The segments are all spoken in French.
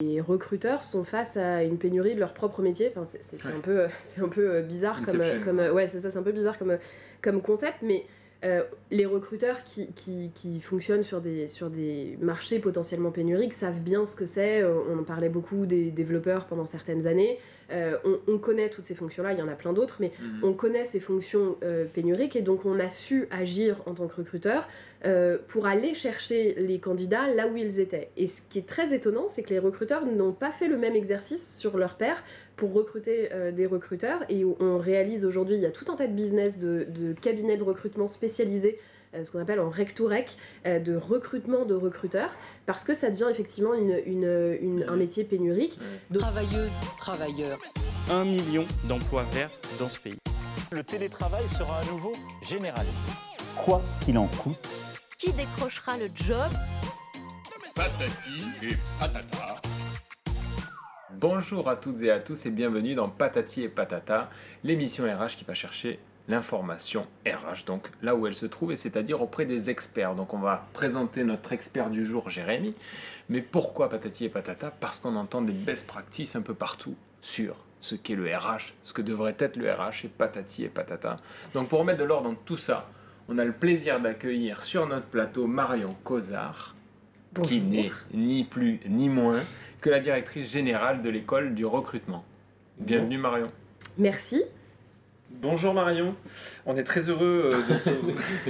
les recruteurs sont face à une pénurie de leur propre métier. Enfin, c'est un peu, c'est un peu bizarre comme, comme ouais, c'est ça, c'est un peu bizarre comme, comme concept, mais euh, les recruteurs qui, qui, fonctionnent sur des, sur des marchés potentiellement pénuriques savent bien ce que c'est. Euh, on en parlait beaucoup des développeurs pendant certaines années. Euh, on, connaît toutes ces fonctions-là, il y en a plein d'autres, mais mhm. on connaît ces fonctions pénuriques et donc on a su agir en tant que recruteur pour aller chercher les candidats là où ils étaient. Et ce qui est très étonnant, c'est que les recruteurs n'ont pas fait le même exercice sur leur père pour recruter euh, des recruteurs. Et on réalise aujourd'hui, il y a tout un tas de business de, cabinets de recrutement spécialisés euh, ce qu'on appelle en rec to rec, euh, de recrutement de recruteurs, parce que ça devient effectivement une, un métier pénurique. De... Travailleuses, travailleurs. Un million d'emplois verts dans ce pays. Le télétravail sera à nouveau général. Quoi qu'il en coûte. Qui décrochera le job? Patati et patata. Bonjour à toutes et à tous et bienvenue dans Patati et Patata, l'émission RH qui va chercher l'information RH, donc là où elle se trouve, et c'est-à-dire auprès des experts. Donc on va présenter notre expert du jour, Jérémy. Mais pourquoi Patati et Patata? Parce qu'on entend des best practices un peu partout sur ce qu'est le RH, ce que devrait être le RH, et Patati et Patata. Donc pour remettre de l'ordre dans tout ça, on a le plaisir d'accueillir sur notre plateau Marion Cosard, qui n'est ni plus ni moins que la directrice générale de l'école du recrutement. Bienvenue Marion. Merci. Bonjour Marion, on est très heureux euh, de te...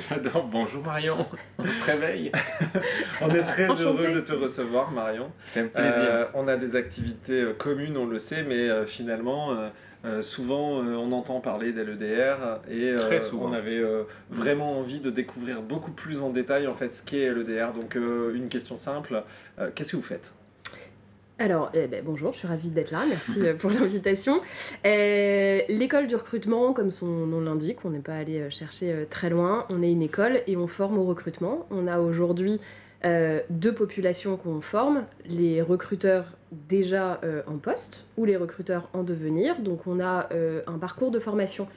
J'adore, bonjour Marion, on se réveille. on est très heureux de te recevoir Marion. C'est un plaisir. Euh, on a des activités euh, communes, on le sait, mais finalement, souvent on entend parler d'LEDR et on avait vraiment envie de découvrir beaucoup plus en détail en fait ce qu'est LEDR. Donc une question simple, qu'est-ce que vous faites? Alors, eh ben, bonjour, je suis ravie d'être là, merci euh, pour l'invitation. Euh, l'école du recrutement, comme son nom l'indique, on n'est pas allé euh, chercher très loin, on est une école et on forme au recrutement. On a aujourd'hui deux populations qu'on forme, les recruteurs déjà en poste ou les recruteurs en devenir. Donc on a un parcours de formation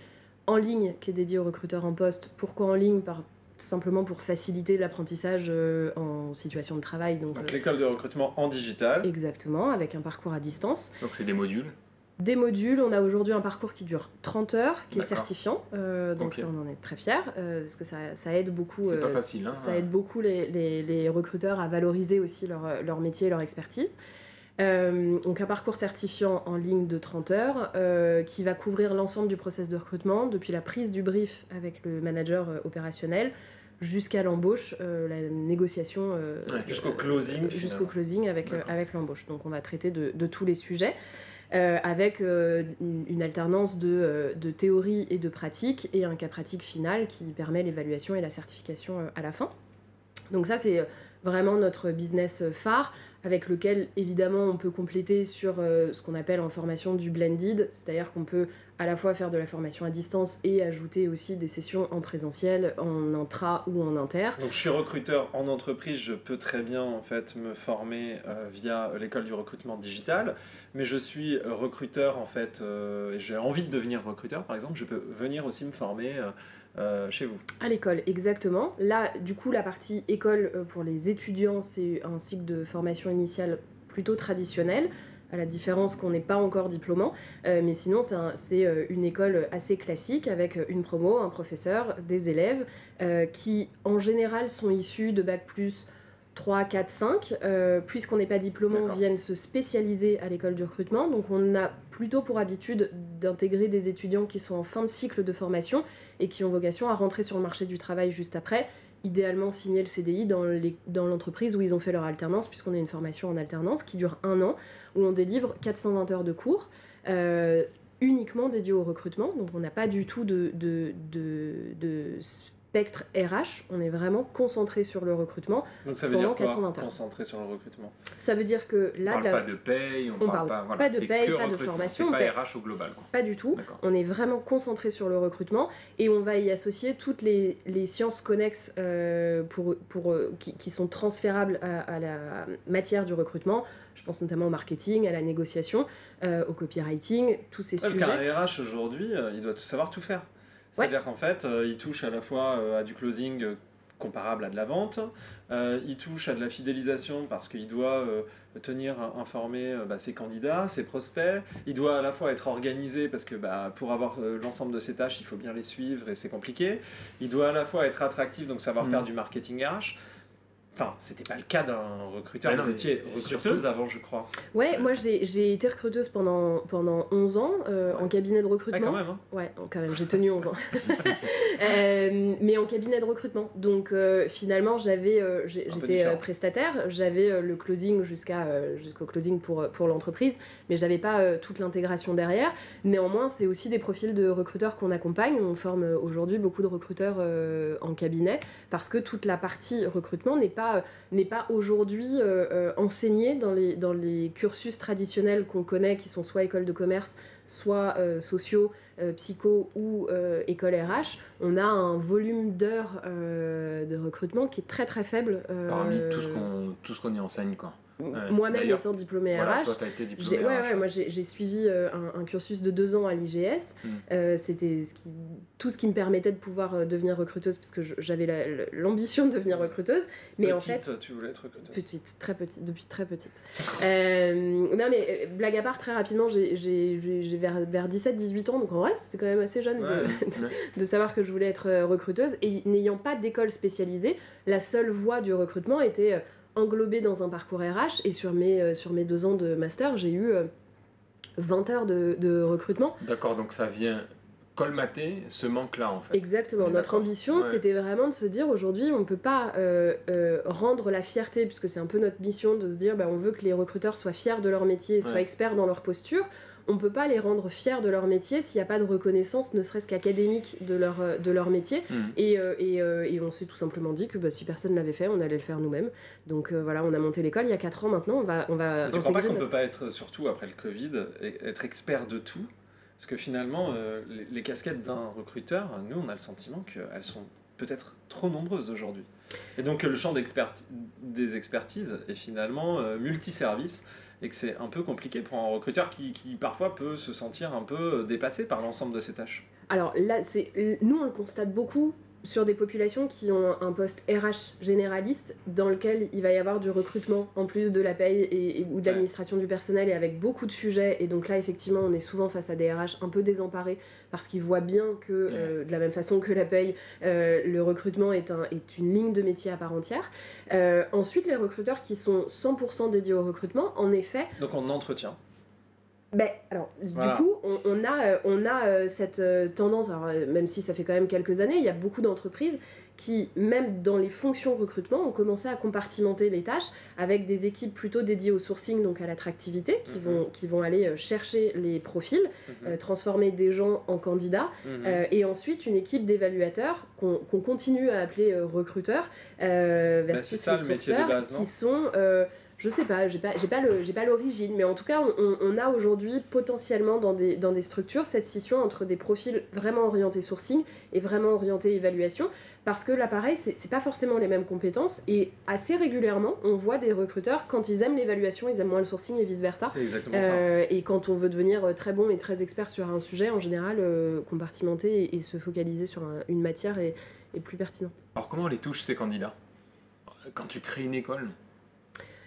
en ligne qui est dédié aux recruteurs en poste. Pourquoi en ligne? Par simplement pour faciliter l'apprentissage euh, en situation de travail. Donc, donc l'école de recrutement en digital. Exactement, avec un parcours à distance. Donc c'est des modules des modules, on a aujourd'hui un parcours qui dure 30 heures, qui est certifiant, euh, donc on en est très fiers, euh, parce que ça, ça aide beaucoup, pas facile, hein, ça aide beaucoup les, les, les, recruteurs à valoriser aussi leur, leur métier et leur expertise. donc un parcours certifiant en ligne de 30 heures qui va couvrir l'ensemble du process de recrutement, depuis la prise du brief avec le manager opérationnel jusqu'à l'embauche, euh, la négociation. Euh, jusqu'au closing. Jusqu'au closing avec, euh, avec l'embauche. Donc on va traiter de, de tous les sujets. Avec une, alternance de, de, théorie et de pratique et un cas pratique final qui permet l'évaluation et la certification à la fin. Donc ça c'est vraiment notre business phare avec lequel évidemment on peut compléter sur ce qu'on appelle en formation du blended, c'est-à-dire qu'on peut à la fois faire de la formation à distance et ajouter aussi des sessions en présentiel, en intra ou en inter. Donc je suis recruteur en entreprise, je peux très bien en fait me former euh, via l'école du recrutement digital, mais je suis recruteur en fait euh, et j'ai envie de devenir recruteur par exemple, je peux venir aussi me former euh, chez vous. À l'école, exactement. Là, du coup, la partie école pour les étudiants, c'est un cycle de formation initiale plutôt traditionnel à la différence qu'on n'est pas encore diplômant. Euh, mais sinon, c'est euh, une école assez classique avec une promo, un professeur, des élèves euh, qui, en général, sont issus de Bac plus 3, 4, 5. Puisqu'on n'est pas diplômant, viennent se spécialiser à l'école du recrutement. Donc, on a plutôt pour habitude d'intégrer des étudiants qui sont en fin de cycle de formation et qui ont vocation à rentrer sur le marché du travail juste après idéalement signer le CDI dans l'entreprise où ils ont fait leur alternance, puisqu'on a une formation en alternance qui dure un an, où on délivre 420 heures de cours. Euh, uniquement dédié au recrutement, donc on n'a pas du tout de, spectre RH, on est vraiment concentré sur le recrutement. Donc ça veut dire quoi, concentré sur le recrutement? Ça veut dire que là... On parle pas de paye, on, parle, pas, pas de paye, pas de formation. Pas RH au global. Pas du tout. On est vraiment concentré sur le recrutement et on va y associer toutes les, les sciences connexes euh, pour, pour, euh, qui, sont transférables à, la matière du recrutement. Je pense notamment au marketing, à la négociation, euh, au copywriting, tous ces sujets. Parce qu'un RH aujourd'hui, il doit savoir tout faire. C'est-à-dire qu'en fait, euh, il touche à la fois euh, à du closing euh, comparable à de la vente. il touche à de la fidélisation parce qu'il doit tenir informer bah, ses candidats, ses prospects. Il doit à la fois être organisé parce que bah, pour avoir l'ensemble de ses tâches, il faut bien les suivre et c'est compliqué. Il doit à la fois être attractif, donc savoir faire du marketing RH. Enfin, c'était pas le cas d'un recruteur. Vous étiez recruteuse avant, je crois. Ouais, moi j'ai été recruteuse pendant, pendant 11 ans euh, en cabinet de recrutement. Ah, quand même, hein. Ouais, quand même, j'ai tenu 11 ans. Euh, mais en cabinet de recrutement. Donc euh, finalement, j'avais, j'étais prestataire, j'avais le closing jusqu'à, jusqu'au closing pour, pour l'entreprise, mais j'avais pas toute l'intégration derrière. Néanmoins, c'est aussi des profils de recruteurs qu'on accompagne. On forme aujourd'hui beaucoup de recruteurs en cabinet parce que toute la partie recrutement n'est pas euh, n'est pas aujourd'hui euh, euh, enseigné dans les, cursus traditionnels qu'on connaît, qui sont soit école de commerce, soit sociaux, psycho ou école RH. On a un volume d'heures de recrutement qui est très très faible. Parmi tout ce qu'on y enseigne, quoi. Moi-même étant diplômée RH, toi, été diplômée ouais, ouais, moi j'ai suivi euh, un, cursus de deux ans à l'IGS. Hmm. Euh, c'était ce qui, tout ce qui me permettait de pouvoir euh, devenir recruteuse, parce que j'avais l'ambition de devenir recruteuse. Mais petite, en fait, tu voulais être recruteuse Petite, très petite, depuis très petite. non mais blague à part, très rapidement, j'ai vers, vers 17-18 ans, donc en vrai c'était quand même assez jeune de, de, savoir que je voulais être recruteuse. Et n'ayant pas d'école spécialisée, la seule voie du recrutement était englobé dans un parcours RH et sur mes, euh, sur mes deux ans de master, j'ai eu 20 euh, heures de, de recrutement. D'accord, donc ça vient colmater ce manque-là en fait. Exactement, notre ambition c'était vraiment de se dire aujourd'hui on ne peut pas euh, rendre la fierté, puisque c'est un peu notre mission de se dire bah, on veut que les recruteurs soient fiers de leur métier et soient experts dans leur posture on ne peut pas les rendre fiers de leur métier s'il n'y a pas de reconnaissance, ne serait-ce qu'académique de leur, euh, de leur métier. Mm. Et, euh, euh, et, on s'est tout simplement dit que bah, si personne ne l'avait fait, on allait le faire nous-mêmes. Donc voilà, on a monté l'école il y a 4 ans maintenant. On va, on va tu crois pas qu'on ne peut pas être, surtout après le Covid, être expert de tout? Parce que finalement, les, casquettes d'un recruteur, nous, on a le sentiment qu'elles sont peut-être trop nombreuses aujourd'hui. Et donc le champ des expertises est finalement multiservice et que c'est un peu compliqué pour un recruteur qui, qui, parfois peut se sentir un peu dépassé par l'ensemble de ses tâches. Alors là, c'est nous on le constate beaucoup sur des populations qui ont un poste RH généraliste dans lequel il va y avoir du recrutement en plus de la paye et, ou de l'administration du personnel et avec beaucoup de sujets. Et donc là, effectivement, on est souvent face à des RH un peu désemparés parce qu'ils voient bien que, euh, de la même façon que la paye, euh, le recrutement est, un, est une ligne de métier à part entière. Euh, ensuite, les recruteurs qui sont 100% dédiés au recrutement, en effet... Donc en entretien ben, alors, du coup, on, a, on a euh, euh, cette euh, tendance, même si ça fait quand même quelques années, il y a beaucoup d'entreprises qui, même dans les fonctions recrutement, ont commencé à compartimenter les tâches avec des équipes plutôt dédiées au sourcing, donc à l'attractivité, qui, mhm. vont, qui vont aller chercher les profils, mhm. transformer des gens en candidats, mhm. et ensuite une équipe d'évaluateurs qu'on continue à appeler recruteurs, bah, versus ça, le métier de base, qui sont je sais pas, j'ai pas, pas, le, pas l'origine, mais en tout cas, on, a aujourd'hui potentiellement dans des, dans des structures cette scission entre des profils vraiment orientés sourcing et vraiment orientés évaluation, parce que là, pareil, c'est pas forcément les mêmes compétences, et assez régulièrement, on voit des recruteurs, quand ils aiment l'évaluation, ils aiment moins le sourcing et vice-versa. C'est exactement ça. Euh, et quand on veut devenir très bon et très expert sur un sujet, en général, euh, compartimenter et, se focaliser sur une matière est, est plus pertinent. Alors comment on les touche, ces candidats? Quand tu crées une école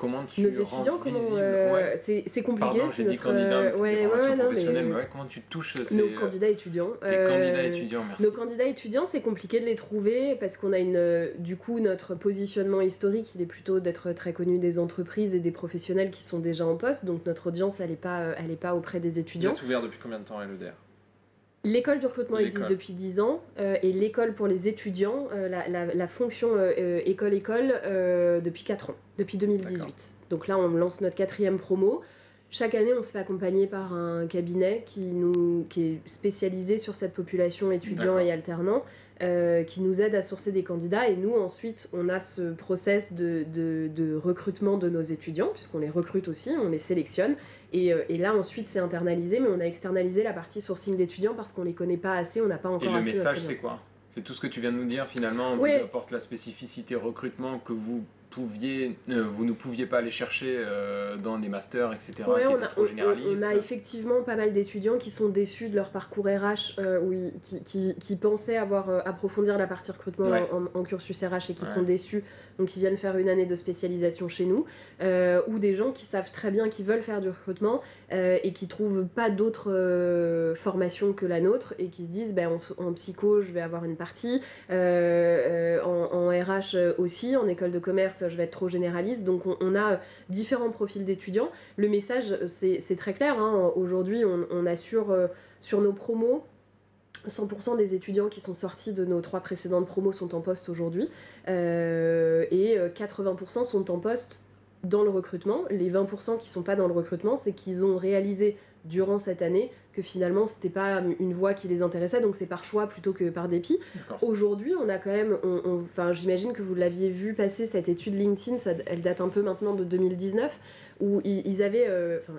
Comment tu Nos étudiants, comment euh, c'est compliqué. Pardon, j'ai dit candidat, mais ouais, ouais, professionnelle, mais... comment tu touches ces... Nos candidats étudiants. Tes euh, candidats étudiants, merci. Nos candidats étudiants, c'est compliqué de les trouver parce qu'on a une, du coup, notre positionnement historique, il est plutôt d'être très connu des entreprises et des professionnels qui sont déjà en poste, donc notre audience, elle n'est pas, elle est pas auprès des étudiants. Vous êtes ouvert depuis combien de temps à l'EDR L'école du recrutement existe depuis 10 ans euh, et l'école pour les étudiants, euh, la, fonction euh, école-école depuis 4 ans, depuis 2018. Donc là, on lance notre quatrième promo. Chaque année, on se fait accompagner par un cabinet qui, nous, qui est spécialisé sur cette population étudiant et alternant, qui nous aide à sourcer des candidats. Et nous, ensuite, on a ce process de, de, de recrutement de nos étudiants, puisqu'on les recrute aussi, on les sélectionne. Euh, et, là, ensuite, c'est internalisé, mais on a externalisé la partie sourcing d'étudiants parce qu'on les connaît pas assez, on n'a pas encore. Et le message, c'est quoi? C'est tout ce que tu viens de nous dire finalement. On vous apporte la spécificité recrutement que vous pouviez, euh, vous ne pouviez pas aller chercher euh, dans des masters, etc., qui on, étaient a, trop généralistes. on a effectivement pas mal d'étudiants qui sont déçus de leur parcours RH, euh, où ils- qui, qui- qui pensaient avoir approfondir la partie recrutement Ouais. en, en cursus RH et qui Ouais. sont déçus, donc ils viennent faire une année de spécialisation chez nous, ou des gens qui savent très bien qu'ils veulent faire du recrutement euh, et qui trouvent pas d'autres euh, formations que la nôtre et qui se disent ben, en, psycho je vais avoir une partie, euh, euh, en, RH aussi, en école de commerce je vais être trop généraliste, donc on, a différents profils d'étudiants. Le message, c'est très clair. hein. Aujourd'hui, on, on assure sur nos promos. 100% des étudiants qui sont sortis de nos trois précédentes promos sont en poste aujourd'hui et euh, 80% sont en poste dans le recrutement. Les 20% qui sont pas dans le recrutement, c'est qu'ils ont réalisé durant cette année que finalement c'était pas une voie qui les intéressait, donc c'est par choix plutôt que par dépit. Aujourd'hui, on a quand même, enfin, j'imagine que vous l'aviez vu passer cette étude LinkedIn, ça- elle date un peu maintenant de 2019, où ils, avaient, euh, enfin,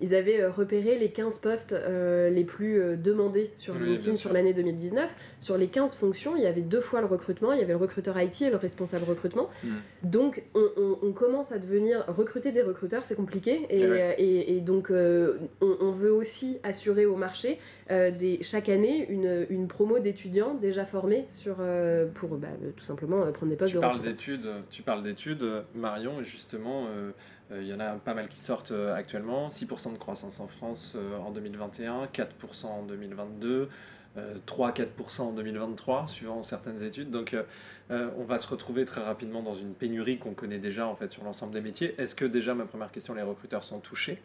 ils avaient euh, repéré les 15 postes euh, les plus euh, demandés sur Oui, LinkedIn sur l'année 2019. Sur les 15 fonctions, il y avait deux fois le recrutement, il y avait le recruteur IT et le responsable recrutement. Mm. Donc, on, on- on commence à devenir recruter des recruteurs, c'est compliqué, et, Eh ouais. euh, et- et donc euh, on, on veut aussi assurer au marché euh, des, chaque année une, une promo d'étudiants déjà formés sur, euh, pour bah, euh, tout simplement euh, prendre des postes Tu de parles d'études, tu parles d'études, euh, Marion, et justement, euh, euh, il y en a pas mal qui sortent euh, actuellement. 6% de croissance en France euh, en 2021, 4% en 2022, euh, 3-4% en 2023, suivant certaines études. Donc, euh, euh, on va se retrouver très rapidement dans une pénurie qu'on connaît déjà en fait sur l'ensemble des métiers. Est-ce que déjà, ma première question, les recruteurs sont touchés?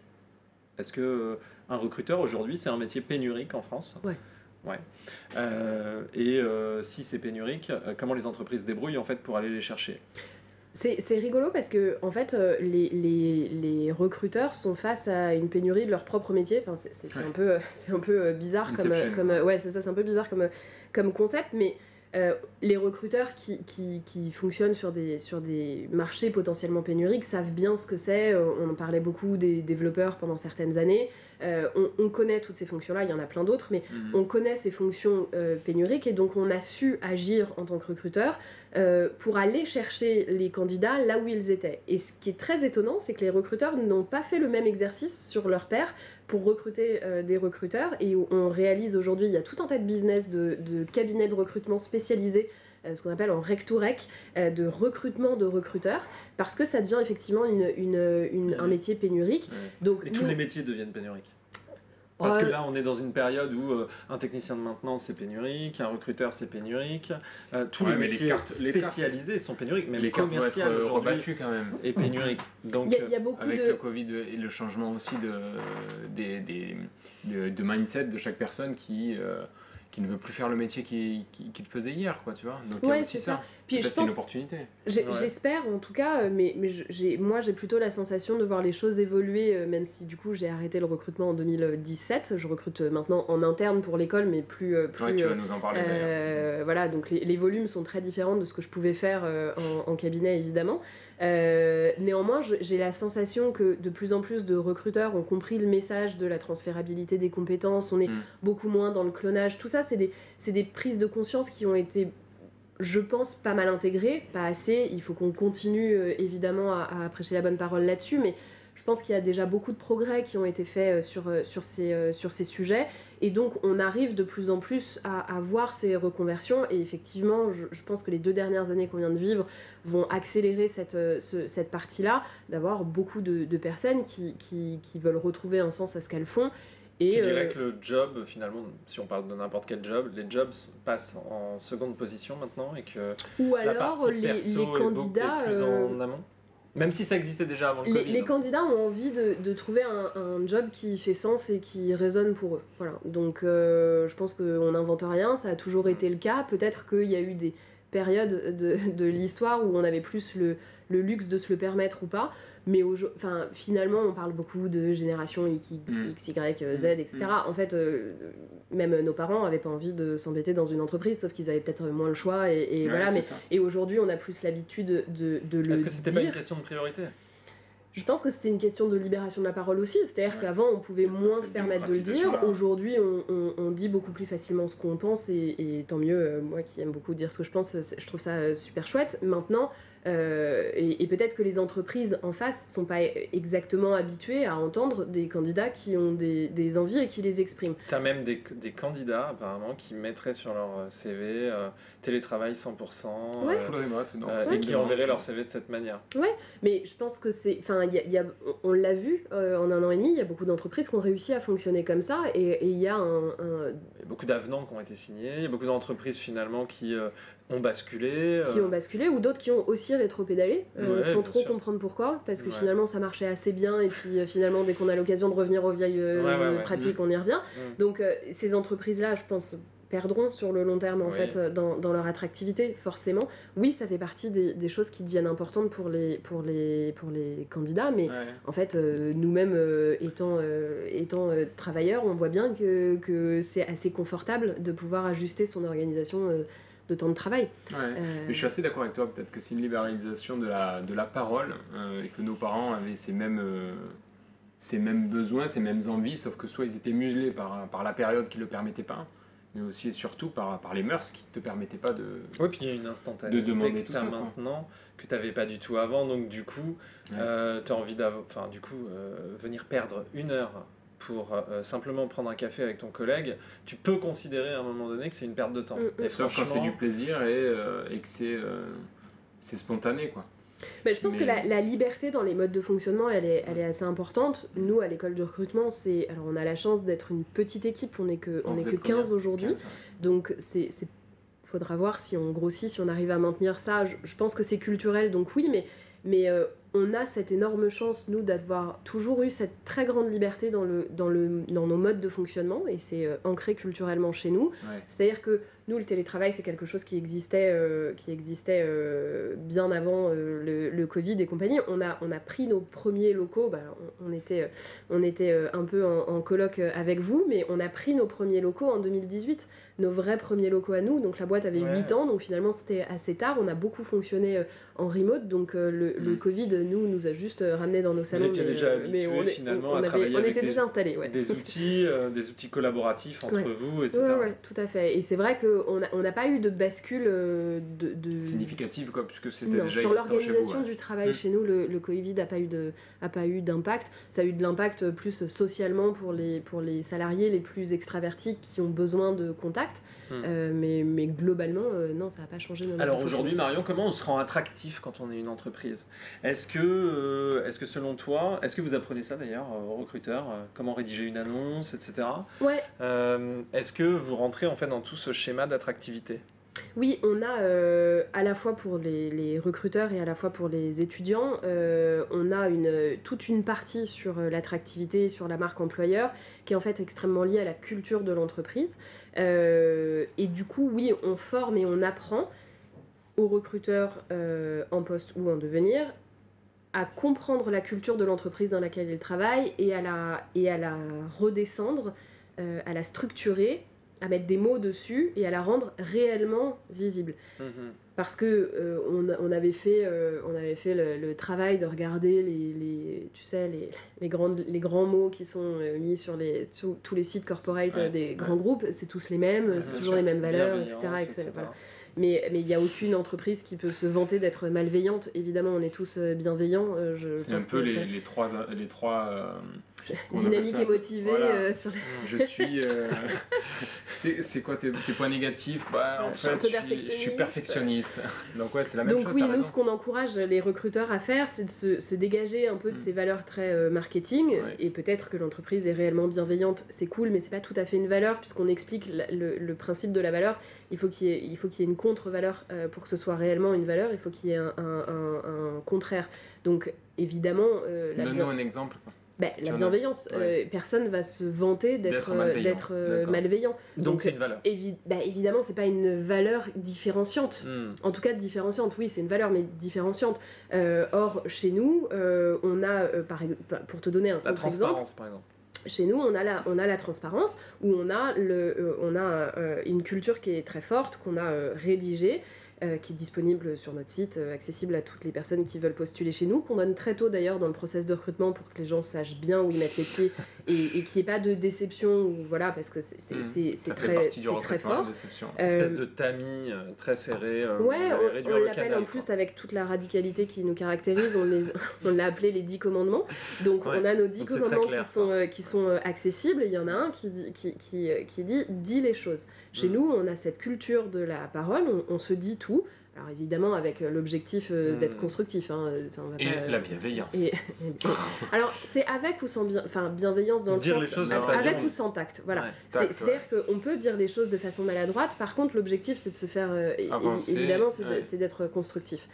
Est-ce que euh, un recruteur aujourd'hui, c'est un métier pénurique en France? Ouais. Ouais. Euh, et euh, si c'est pénurique, euh, comment les entreprises se débrouillent en fait pour aller les chercher? C'est rigolo parce que en fait, euh, les, les- les recruteurs sont face à une pénurie de leur propre métier. Enfin, c'est Ouais. un peu, euh, c'est un peu euh, bizarre comme, Inception. comme ouais, c'est ça, c'est un peu bizarre comme, comme concept, mais euh, les recruteurs qui, qui, qui fonctionnent sur des, sur des marchés potentiellement pénuriques savent bien ce que c'est. On en parlait beaucoup des développeurs pendant certaines années. Euh, on, on connaît toutes ces fonctions-là, il y en a plein d'autres, mais Mhm. on connaît ces fonctions euh, pénuriques et donc on a su agir en tant que recruteur euh, pour aller chercher les candidats là où ils étaient. Et ce qui est très étonnant, c'est que les recruteurs n'ont pas fait le même exercice sur leur pair pour recruter euh, des recruteurs. Et on réalise aujourd'hui, il y a tout un tas de business de, de cabinets de recrutement spécialisés. euh, ce qu'on appelle en rec to rec, euh, de recrutement de recruteurs, parce que ça devient effectivement une, une- une- un métier pénurique. Donc, Et tous les métiers deviennent pénuriques. Parce que là, on est dans une période où euh, un technicien de maintenance c'est pénurique, un recruteur c'est pénurique, euh, tous Ouais, les métiers cartes- les cartes- spécialisés sont pénuriques, même les le cartes vont être commercial euh, aujourd'hui rebattues quand même. est pénurique. Donc, il y, a- il y a beaucoup Avec de... le Covid et le changement aussi de, des, des- de, de mindset de chaque personne qui, euh, qui ne veut plus faire le métier qu'il qui, qu'il faisait hier, quoi, tu vois. Donc il y a Ouais, aussi c'est ça. ça. Puis je c'est une pense opportunité. Ouais. J'espère en tout cas, euh, mais, mais j'ai, moi j'ai plutôt la sensation de voir les choses évoluer, euh, même si du coup j'ai arrêté le recrutement en 2017. Je recrute euh, maintenant en interne pour l'école, mais plus. plus Ouais, tu euh, vas nous en parler d'ailleurs. euh, voilà, donc les, les volumes sont très différents de ce que je pouvais faire euh, en, en cabinet évidemment. Euh, néanmoins, j'ai la sensation que de plus en plus de recruteurs ont compris le message de la transférabilité des compétences. On est Mm. beaucoup moins dans le clonage. Tout ça, c'est des, prises de conscience qui ont été je pense, pas mal intégrées, pas assez. Il faut qu'on continue euh, évidemment à, à prêcher la bonne parole là-dessus, mais je pense qu'il y a déjà beaucoup de progrès qui ont été faits sur, sur, ces, euh, sur ces sujets. Et donc, on arrive de plus en plus à, à voir ces reconversions. Et effectivement, je, je pense que les deux dernières années qu'on vient de vivre vont accélérer cette, euh, ce- cette partie-là, d'avoir beaucoup de, de personnes qui, qui, qui veulent retrouver un sens à ce qu'elles font. Et, tu dirais euh, que le job, finalement, si on parle de n'importe quel job, les jobs passent en seconde position maintenant et que ou la alors, partie les, perso les est beaucoup- candidats. est plus euh, en amont? Même si ça existait déjà avant le les, Covid. les candidats ont envie de, de trouver un, un job qui fait sens et qui résonne pour eux. Voilà. Donc euh, je pense qu'on n'invente rien, ça a toujours été le cas. Peut-être qu'il y a eu des périodes de, de l'histoire où on avait plus le, le luxe de se le permettre ou pas. Mais enfin, finalement, on parle beaucoup de génération X, Mm. X, Y, Z, Mm. etc. En fait, euh, même nos parents n'avaient pas envie de s'embêter dans une entreprise, sauf qu'ils avaient peut-être moins le choix. Et, et Ouais, voilà. c'est Mais, ça. et aujourd'hui, on a plus l'habitude de, de le Est-ce que c'était pas une question de priorité? Je pense que c'était une question de libération de la parole aussi. C'est-à-dire Ouais. qu'avant, on pouvait moins se permettre de le dire. Aujourd'hui, on, on- on dit beaucoup plus facilement ce qu'on pense et, et tant mieux. euh, moi qui aime beaucoup dire ce que je pense, c'est- je trouve ça euh, super chouette. Maintenant, Euh, et, peut-être que les entreprises en face sont pas exactement habituées à entendre des candidats qui ont des, des envies et qui les expriment. Tu as même des, des, candidats apparemment qui mettraient sur leur CV télétravail 100%, full remote, et qui enverraient leur CV de cette manière. Ouais, mais je pense que c'est, enfin, y a, on l'a vu en un an et demi, il y a beaucoup d'entreprises qui ont réussi à fonctionner comme ça, et il y a un, un... beaucoup d'avenants qui ont été signés, il y a beaucoup d'entreprises finalement qui ont basculé. Qui ont basculé, ou d'autres qui ont aussi rétro-pédalé, euh, sans trop comprendre pourquoi, parce que finalement ça marchait assez bien, et puis euh, finalement dès qu'on a l'occasion de revenir aux vieilles euh, pratiques, mm. on y revient. Mm. Donc ces entreprises-là, je pense, perdront sur le long terme en fait dans, dans, leur attractivité forcément oui ça fait partie des, des, choses qui deviennent importantes pour les pour les pour les candidats mais en fait nous-mêmes étant étant travailleurs on voit bien que, que c'est assez confortable de pouvoir ajuster son organisation de temps de travail. Euh, mais je suis assez d'accord avec toi, peut-être que c'est une libéralisation de la, de la parole euh, et que nos parents avaient ces mêmes, euh, ces mêmes besoins, ces mêmes envies, sauf que soit ils étaient muselés par, par la période qui ne le permettait pas, mais aussi et surtout par, par les mœurs qui ne te permettaient pas de. Oui, puis il y a une instantanéité de demander que tu as maintenant, que tu n'avais pas du tout avant, donc du coup, tu as envie d'avoir. Enfin, du coup, venir perdre une heure pour euh, simplement prendre un café avec ton collègue, tu peux considérer à un moment donné que c'est une perte de temps. Mm, mm. Sauf quand c'est du plaisir et, euh, et que c'est euh, c'est spontané. quoi. Mais je pense que la, la, liberté dans les modes de fonctionnement, elle est, elle est assez importante. Nous, à l'école de recrutement, c'est alors on a la chance d'être une petite équipe, on n'est que, on est que 15 aujourd'hui. Donc, c'est faudra voir si on grossit, si on arrive à maintenir ça. Je, je pense que c'est culturel, donc oui, mais mais euh, on a cette énorme chance, nous, d'avoir toujours eu cette très grande liberté dans, le, dans, le, dans nos modes de fonctionnement, et c'est euh, ancré culturellement chez nous. C'est-à-dire que nous, le télétravail, c'est quelque chose qui existait, euh, qui existait bien avant le, Covid et compagnie. On a, on a pris nos premiers locaux, bah, on, était, on était un peu en, en colloque avec vous, mais on a pris nos premiers locaux en 2018 nos vrais premiers locaux à nous. Donc la boîte avait 8 ans, donc finalement c'était assez tard. On a beaucoup fonctionné euh, en remote, donc euh, le, le, mm. Covid, nous, nous a juste euh, ramené dans nos salons. Vous étiez déjà habitués finalement à travailler on avec était déjà installés, des outils, des outils collaboratifs entre vous, etc. Oui, tout à fait. Et c'est vrai qu'on n'a on pas eu de bascule de, de... significative, quoi, puisque c'était déjà Sur l'organisation du travail mm. chez nous, le, le Covid n'a pas eu d'impact. Ça a eu de l'impact plus socialement pour les, pour les salariés les plus extravertis qui ont besoin de contact Hmm. Euh, mais, mais, globalement, euh, non, ça n'a pas changé. Alors aujourd'hui, Marion, comment on se rend attractif quand on est une entreprise? Est-ce que, euh, est-ce que selon toi, est-ce que vous apprenez ça d'ailleurs aux recruteurs Comment rédiger une annonce, etc. Ouais. est-ce que vous rentrez en fait dans tout ce schéma d'attractivité? Oui, on a à la fois pour les, recruteurs et à la fois pour les étudiants, on a une, toute une partie sur l'attractivité, sur la marque employeur, qui est en fait extrêmement liée à la culture de l'entreprise. Euh, et du coup, oui, on forme et on apprend aux recruteurs euh, en poste ou en devenir à comprendre la culture de l'entreprise dans laquelle ils travaillent et à la, et à la redescendre, euh, à la structurer, à mettre des mots dessus et à la rendre réellement visible. Mm-hmm parce que euh, on, on, avait fait, euh, on avait fait le, travail de regarder les, les tu sais, les, les, grandes, les grands mots qui sont euh, mis sur, les, tous les sites corporate des grands groupes, c'est tous les mêmes, c'est toujours les mêmes valeurs, etc. etc. Mais il n'y a aucune entreprise qui peut se vanter d'être malveillante. Évidemment, on est tous bienveillants. c'est un peu les, les, trois, les trois dynamique et motivée. Euh, sur Je suis. Euh, c'est quoi tes, tes, points négatifs? Bah, En fait, je suis, perfectionniste. Donc, ouais, c'est la même Donc, chose. Donc, oui, nous, ce qu'on encourage les recruteurs à faire, c'est de se, se, dégager un peu de mm. ces valeurs très euh, marketing. Et peut-être que l'entreprise est réellement bienveillante, c'est cool, mais c'est pas tout à fait une valeur, puisqu'on explique le, le, principe de la valeur. Il faut qu'il y, ait, qu'il y ait une contre-valeur pour que ce soit réellement une valeur. Il faut qu'il y ait un, un, un, contraire. Donc, évidemment. Donne-nous un exemple. Bah, la bienveillance, euh, personne va se vanter d'être malveillant. Euh, malveillant. Donc c'est une valeur. Évi bah, évidemment, c'est pas une valeur différenciante. Hmm. En tout cas, différenciante, oui, c'est une valeur, mais différenciante. Euh, or, chez nous, on a, par, pour te donner un la transparence, par exemple. Chez nous, on a la, on a la transparence, où on a, le, on a une culture qui est très forte, qu'on a rédigée, euh, qui est disponible sur notre site, euh, accessible à toutes les personnes qui veulent postuler chez nous, qu'on donne très tôt d'ailleurs dans le process de recrutement pour que les gens sachent bien où ils mettent les pieds et, et qu'il n'y ait pas de déception, ou, voilà, parce que c'est Mmh. très, très fort. Une espèce de tamis euh, très serré. euh, Ouais, on, l'appelle en plus avec toute la radicalité qui nous caractérise, on l'a appelé les 10 commandements. Donc Ouais, on a nos 10 donc c'est très commandements clair, qui sont, euh, qui sont accessibles. Il y en a un qui dit, qui, qui, qui dit dis les choses. Chez Mm. nous, on a cette culture de la parole, on, on se dit tout. Alors évidemment avec euh, l'objectif euh, Mm. d'être constructif. hein, euh, enfin, on va Et pas, euh, la bienveillance. et- alors c'est avec ou sans bien, enfin bienveillance dans le Dire sens les choses, avec dire ou sans tact. Voilà. Ouais. C'est- Tact, C'est-à-dire qu'on peut dire les choses de façon maladroite, par contre l'objectif c'est de se faire, euh, Avancer, évidemment c'est de- ouais. c'est d'être constructif.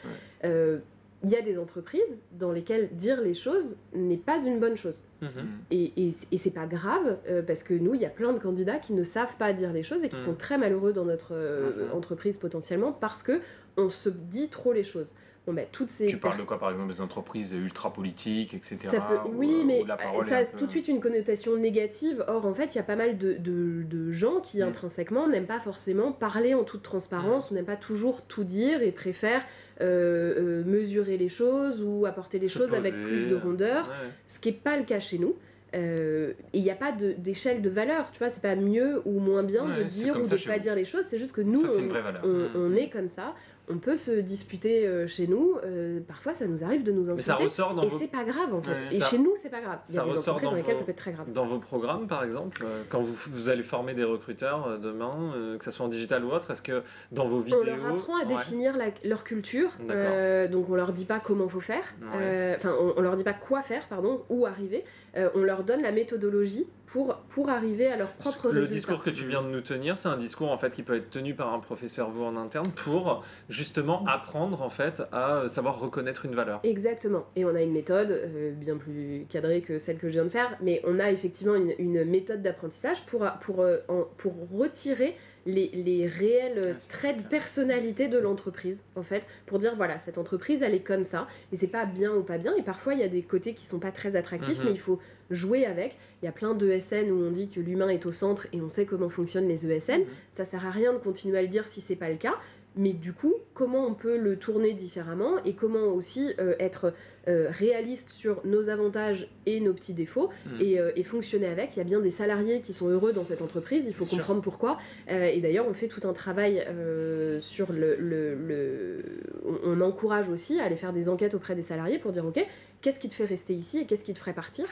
Il y a des entreprises dans lesquelles dire les choses n'est pas une bonne chose. Mhm. Et, et, et c'est pas grave, euh, parce que nous, il y a plein de candidats qui ne savent pas dire les choses et qui Mhm. sont très malheureux dans notre euh, Mhm. entreprise potentiellement parce que on se dit trop les choses. Bon, bah, toutes ces Tu parles de quoi, par exemple, des entreprises ultra politiques, etc. peut- oui, euh, mais ça a peu- tout de suite une connotation négative. Or, en fait, il y a pas mal de, de- de gens qui, Mm. intrinsèquement, n'aiment pas forcément parler en toute transparence, ou n'aiment pas toujours tout dire et préfèrent euh, euh, mesurer les choses ou apporter les Se choses avec plus de rondeur, ouais. ce qui n'est pas le cas chez nous. Euh, et il n'y a pas d'échelle de, valeur, tu vois, c'est pas mieux ou moins bien Ouais, de dire ou de chez pas vous. dire les choses, c'est juste que nous, Ça, on- on, Mm. on est comme ça, on peut se disputer euh, chez nous, euh, parfois ça nous arrive de nous Mais ça insulter. ressort dans Et vos, c'est pas grave en fait. Ouais. et Ça- chez nous, c'est pas grave. Il y a ça des ressort dans, dans lesquelles vos- ça peut être très grave. dans vos programmes, par exemple, euh, quand vous, vous allez former des recruteurs euh, demain, que ce soit en digital ou autre, est-ce que dans vos vidéos... On leur apprend à Ouais. définir la- leur culture, donc on leur dit pas comment faut faire, Ouais. enfin on, on leur dit pas quoi faire, pardon, où arriver. On leur donne la méthodologie pour, pour arriver à leur propre Le résultat. discours que tu viens de nous tenir, c'est un discours en fait qui peut être tenu par un professeur vous en interne pour justement apprendre en fait à savoir reconnaître une valeur. Exactement. Et on a une méthode euh, bien plus cadrée que celle que je viens de faire, mais on a effectivement une, une méthode d'apprentissage pour, pour, euh, en- pour retirer les, les réels Ah, traits de personnalité de l'entreprise, en fait, pour dire voilà, cette entreprise, elle est comme ça, et c'est pas bien ou pas bien, et parfois il y a des côtés qui sont pas très attractifs, Mhm. mais il faut jouer avec. Il y a plein de ESN où on dit que l'humain est au centre et on sait comment fonctionnent les ESN. Mhm. Ça sert à rien de continuer à le dire si c'est pas le cas. Mais du coup, comment on peut le tourner différemment et comment aussi euh, être euh, réaliste sur nos avantages et nos petits défauts et, euh, et fonctionner avec? Il y a bien des salariés qui sont heureux dans cette entreprise, il faut Bien sûr. comprendre pourquoi. Et d'ailleurs, on fait tout un travail sur le, le- le- On, on encourage aussi à aller faire des enquêtes auprès des salariés pour dire, OK, qu'est-ce qui te fait rester ici et qu'est-ce qui te ferait partir?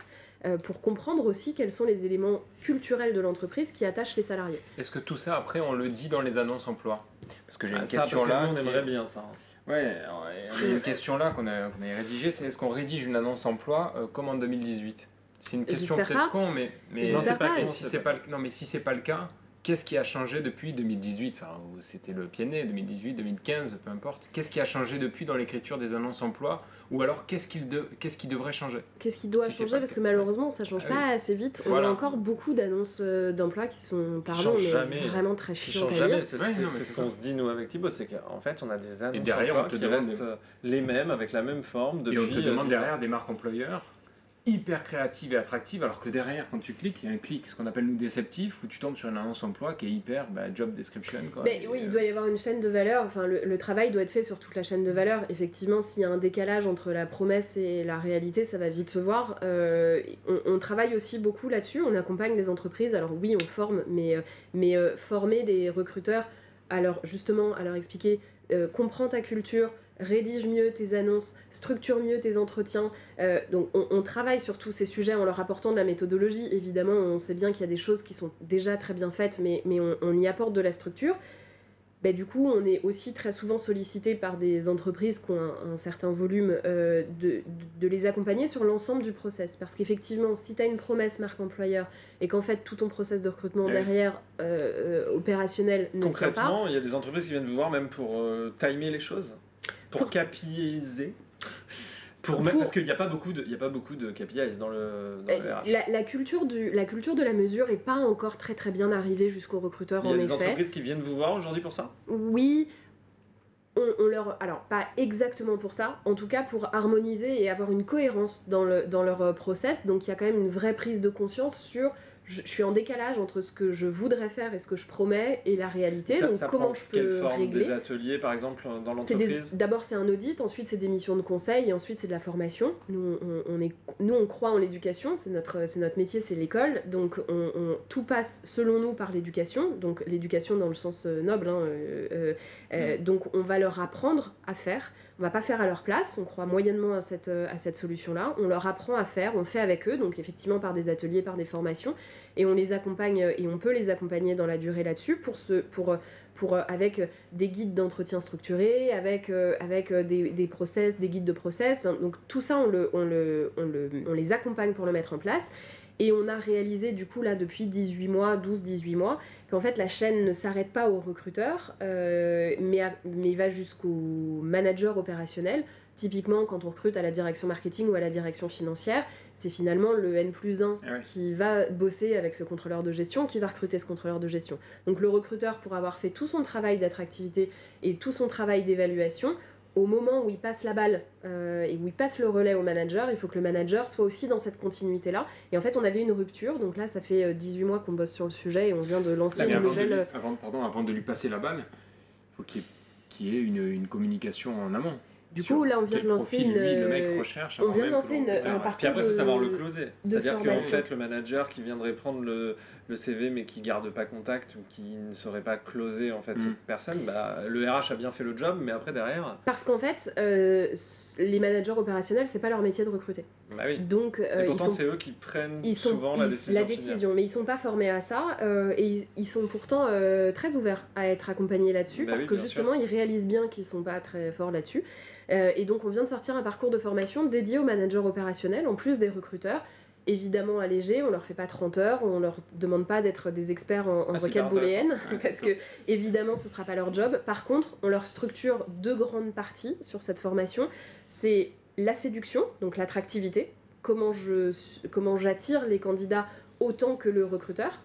Pour comprendre aussi quels sont les éléments culturels de l'entreprise qui attachent les salariés. Est-ce que tout ça, après, on le dit dans les annonces emploi Parce que j'ai Ah, une ça, question parce que là. nous, on aimerait est- bien ça. Ouais, alors, il y a une question là qu'on a, rédigée, c'est est-ce qu'on rédige une annonce emploi euh, comme en 2018 C'est une question peut-être pas. con, mais, mais Non, pas et con, si c'est pas pas le, non, mais si c'est pas le cas, qu'est-ce qui a changé depuis 2018 Enfin, c'était le pied né, 2018, 2015, peu importe. Qu'est-ce qui a changé depuis dans l'écriture des annonces emploi? Ou alors qu'est-ce qu'il de- qu'est-ce qui devrait changer? Qu'est-ce qui doit Si changer? Parce que malheureusement, ça change Ah pas assez vite. On Voilà. a encore beaucoup d'annonces euh, d'emploi qui sont, pardon, changent mais jamais. vraiment très Qui chiantes lire. jamais, c'est Ouais, c'est- non, mais c'est c'est ce qu'on se dit nous avec Thibaut, c'est qu'en fait on a des annonces derrière, on emploi te qui demande restent euh, les mêmes avec la même forme depuis Et on te euh, demande 10 ans. derrière des marques employeurs hyper créatives et attractives, alors que derrière, quand tu cliques, il y a un clic, ce qu'on appelle nous déceptif, où tu tombes sur une annonce emploi qui est hyper bah, job description. Quoi, Mais Et, oui, il euh, doit y avoir une chaîne de valeur. Enfin, le, le travail doit être fait sur toute la chaîne de valeur. Effectivement, s'il y a un décalage entre la promesse et la réalité, ça va vite se voir. Euh, on, on travaille aussi beaucoup là-dessus. On accompagne les entreprises. Alors oui, on forme, mais, euh, mais euh, former des recruteurs, alors justement, à leur expliquer, euh, comprends ta culture, rédige mieux tes annonces, structure mieux tes entretiens. Euh, donc on, on travaille sur tous ces sujets en leur apportant de la méthodologie. Évidemment, on sait bien qu'il y a des choses qui sont déjà très bien faites, mais, mais on, on y apporte de la structure. Ben, du coup, on est aussi très souvent sollicité par des entreprises qui ont un, un certain volume euh, de, de les accompagner sur l'ensemble du process. Parce qu'effectivement, si tu as une promesse marque employeur et qu'en fait tout ton process de recrutement oui. derrière euh, opérationnel ne Concrètement, il y a des entreprises qui viennent vous voir même pour timer les choses, pour, Pour- KPIser. Pour Pour- parce qu'il n'y a pas beaucoup de, il y a pas beaucoup de KPIs dans le, dans le RH. La, la culture du, la culture de la mesure est pas encore très très bien arrivée jusqu'aux recruteurs Il y a en des effet. entreprises qui viennent vous voir aujourd'hui pour ça? Oui, on, on leur. Alors, pas exactement pour ça, en tout cas pour harmoniser et avoir une cohérence dans, le, dans leur euh, process. Donc, il y a quand même une vraie prise de conscience sur je, suis en décalage entre ce que je voudrais faire et ce que je promets et la réalité. Ça, donc ça comment prend je peux quelle forme régler Des ateliers, par exemple, dans l'entreprise? D'abord, c'est un audit, ensuite, c'est des missions de conseil, et ensuite, c'est de la formation. Nous, on, on est, nous, on croit en l'éducation, c'est notre, c'est notre métier, c'est l'école. Donc, on, on- tout passe, selon nous, par l'éducation. Donc, l'éducation dans le sens euh, noble. hein, euh, euh, euh, Donc, on va leur apprendre à faire. On va pas faire à leur place, on croit moyennement à cette, euh, à cette solution-là. On leur apprend à faire, on fait avec eux, donc effectivement par des ateliers, par des formations, et on les accompagne, euh, et on peut les accompagner dans la durée là-dessus pour, se, pour, euh, avec des guides d'entretien structurés, avec, des, des process, des guides de process. Donc tout ça, on, le, on les accompagne pour le mettre en place. Et on a réalisé du coup là depuis 18 mois, 12-18 mois, qu'en fait la chaîne ne s'arrête pas aux recruteurs, euh, mais, à- mais va jusqu'au manager opérationnel. Typiquement, quand on recrute à la direction marketing ou à la direction financière, c'est finalement le N plus 1 Ah ouais. qui va bosser avec ce contrôleur de gestion, qui va recruter ce contrôleur de gestion. Donc le recruteur, pour avoir fait tout son travail d'attractivité et tout son travail d'évaluation, au moment où il passe la balle euh, et où il passe le relais au manager, il faut que le manager soit aussi dans cette continuité-là. Et en fait, on avait une rupture, donc là, ça fait euh, 18 mois qu'on bosse sur le sujet et on vient de lancer Mais une avant, de nouvelle... lui, avant- pardon, avant de lui passer la balle, il faut qu'il y ait, qu'il y ait une, une communication en amont. Du coup, là, on vient de lancer profil, une- lui, le mec recherche on vient de lancer une- un parcours Puis après, il faut de- savoir le closer. C'est-à-dire qu'en fait, le manager qui viendrait prendre le, le CV mais qui garde pas contact ou qui ne saurait pas closer en fait Mm. cette personne, bah, le RH a bien fait le job, mais après derrière, Parce qu'en fait, euh, les managers opérationnels, c'est pas leur métier de recruter. bah oui. Donc, euh, Et ils pourtant, sont c'est eux qui prennent ils sont souvent la décision. finale. décision, mais ils sont pas formés à ça euh, et ils, ils sont pourtant euh, très ouverts à être accompagnés là-dessus Bah parce oui, que justement ils réalisent bien qu'ils sont pas très forts là-dessus Euh, et donc on vient de sortir un parcours de formation dédié aux managers opérationnels en plus des recruteurs évidemment allégé, on leur fait pas 30 heures, on leur demande pas d'être des experts en, en Ah, booléenne parce que évidemment ce sera pas leur job. Par contre, on leur structure deux grandes parties sur cette formation, c'est la séduction, donc l'attractivité, comment je comment j'attire les candidats autant que le recruteur